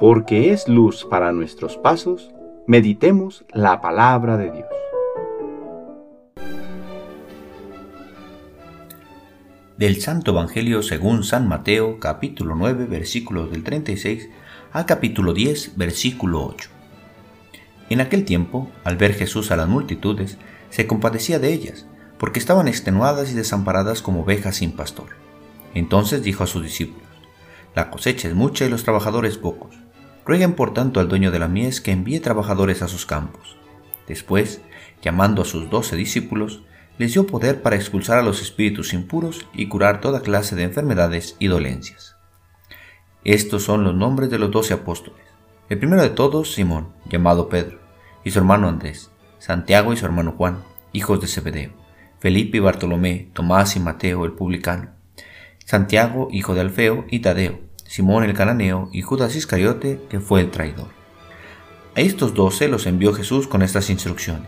porque es luz para nuestros pasos, meditemos la palabra de Dios. Del Santo Evangelio según San Mateo, capítulo 9, versículos del 36 al capítulo 10, versículo 8. En aquel tiempo, al ver Jesús a las multitudes, se compadecía de ellas, porque estaban extenuadas y desamparadas como ovejas sin pastor. Entonces dijo a sus discípulos, La cosecha es mucha y los trabajadores pocos. Rueguen por tanto al dueño de la mies que envíe trabajadores a sus campos. Después, llamando a sus doce discípulos, les dio poder para expulsar a los espíritus impuros y curar toda clase de enfermedades y dolencias. Estos son los nombres de los doce apóstoles. El primero de todos, Simón, llamado Pedro, y su hermano Andrés, Santiago y su hermano Juan, hijos de Zebedeo, Felipe y Bartolomé, Tomás y Mateo el publicano, Santiago, hijo de Alfeo, y Tadeo, Simón el cananeo y Judas Iscariote, que fue el traidor. A estos doce los envió Jesús con estas instrucciones.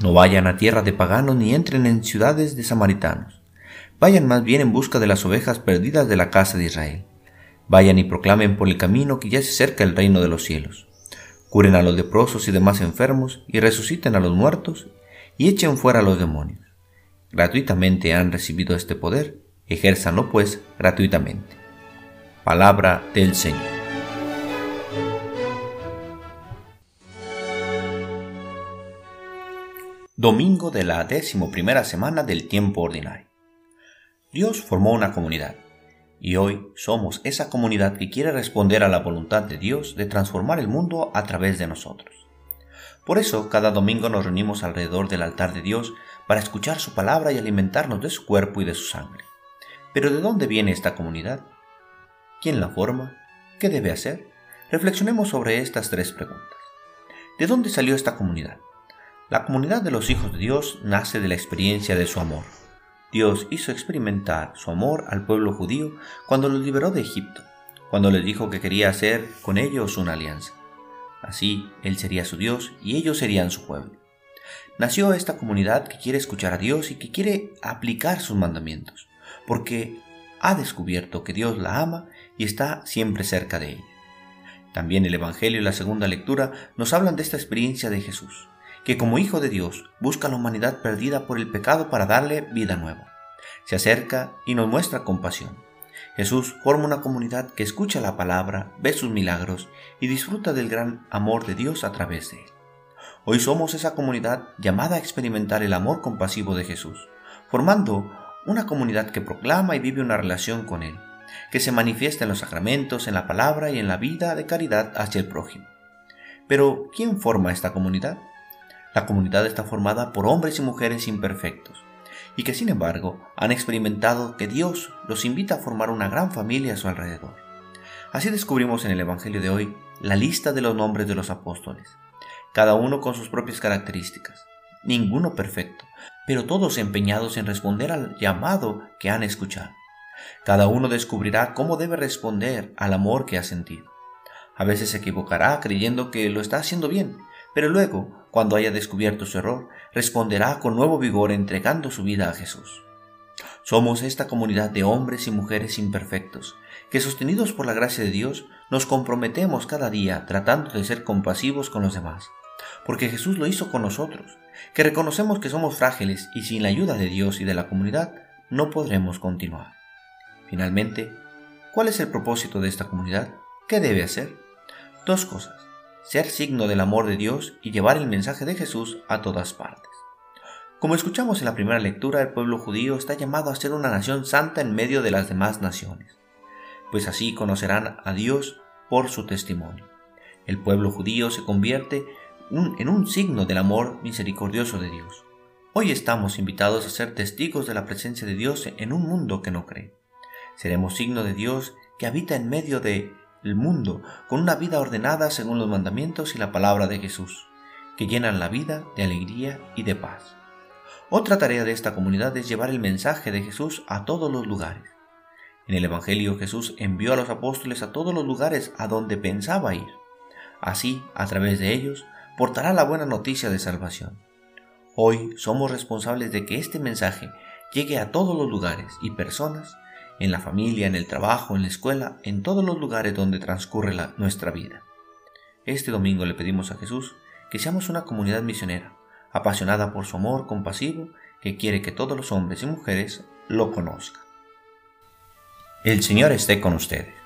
No vayan a tierra de paganos ni entren en ciudades de samaritanos. Vayan más bien en busca de las ovejas perdidas de la casa de Israel. Vayan y proclamen por el camino que ya se acerca el reino de los cielos. Curen a los leprosos y demás enfermos y resuciten a los muertos y echen fuera a los demonios. Gratuitamente han recibido este poder, ejérzanlo pues gratuitamente. Palabra del Señor. Domingo de la décimo primera semana del tiempo ordinario. Dios formó una comunidad y hoy somos esa comunidad que quiere responder a la voluntad de Dios de transformar el mundo a través de nosotros. Por eso, cada domingo nos reunimos alrededor del altar de Dios para escuchar su palabra y alimentarnos de su cuerpo y de su sangre. Pero ¿de dónde viene esta comunidad? ¿Quién la forma? ¿Qué debe hacer? Reflexionemos sobre estas tres preguntas. ¿De dónde salió esta comunidad? La comunidad de los hijos de Dios nace de la experiencia de su amor. Dios hizo experimentar su amor al pueblo judío cuando los liberó de Egipto, cuando les dijo que quería hacer con ellos una alianza. Así, Él sería su Dios y ellos serían su pueblo. Nació esta comunidad que quiere escuchar a Dios y que quiere aplicar sus mandamientos, porque ha descubierto que Dios la ama y está siempre cerca de ella. También el Evangelio y la segunda lectura nos hablan de esta experiencia de Jesús, que como Hijo de Dios busca a la humanidad perdida por el pecado para darle vida nueva. Se acerca y nos muestra compasión. Jesús forma una comunidad que escucha la palabra, ve sus milagros y disfruta del gran amor de Dios a través de él. Hoy somos esa comunidad llamada a experimentar el amor compasivo de Jesús, formando una comunidad que proclama y vive una relación con Él, que se manifiesta en los sacramentos, en la palabra y en la vida de caridad hacia el prójimo. Pero, ¿quién forma esta comunidad? La comunidad está formada por hombres y mujeres imperfectos, y que sin embargo han experimentado que Dios los invita a formar una gran familia a su alrededor. Así descubrimos en el Evangelio de hoy la lista de los nombres de los apóstoles, cada uno con sus propias características, ninguno perfecto, pero todos empeñados en responder al llamado que han escuchado. Cada uno descubrirá cómo debe responder al amor que ha sentido. A veces se equivocará creyendo que lo está haciendo bien, pero luego, cuando haya descubierto su error, responderá con nuevo vigor entregando su vida a Jesús. Somos esta comunidad de hombres y mujeres imperfectos, que sostenidos por la gracia de Dios, nos comprometemos cada día tratando de ser compasivos con los demás, porque Jesús lo hizo con nosotros, que reconocemos que somos frágiles y sin la ayuda de Dios y de la comunidad no podremos continuar. Finalmente, ¿cuál es el propósito de esta comunidad? ¿Qué debe hacer? Dos cosas ser signo del amor de Dios y llevar el mensaje de Jesús a todas partes. Como escuchamos en la primera lectura, el pueblo judío está llamado a ser una nación santa en medio de las demás naciones, pues así conocerán a Dios por su testimonio. El pueblo judío se convierte en un signo del amor misericordioso de Dios. Hoy estamos invitados a ser testigos de la presencia de Dios en un mundo que no cree. Seremos signo de Dios que habita en medio de el mundo con una vida ordenada según los mandamientos y la palabra de Jesús, que llenan la vida de alegría y de paz. Otra tarea de esta comunidad es llevar el mensaje de Jesús a todos los lugares. En el Evangelio Jesús envió a los apóstoles a todos los lugares a donde pensaba ir. Así, a través de ellos, portará la buena noticia de salvación. Hoy somos responsables de que este mensaje llegue a todos los lugares y personas en la familia, en el trabajo, en la escuela, en todos los lugares donde transcurre nuestra vida. Este domingo le pedimos a Jesús que seamos una comunidad misionera, apasionada por su amor compasivo, que quiere que todos los hombres y mujeres lo conozcan. El Señor esté con ustedes.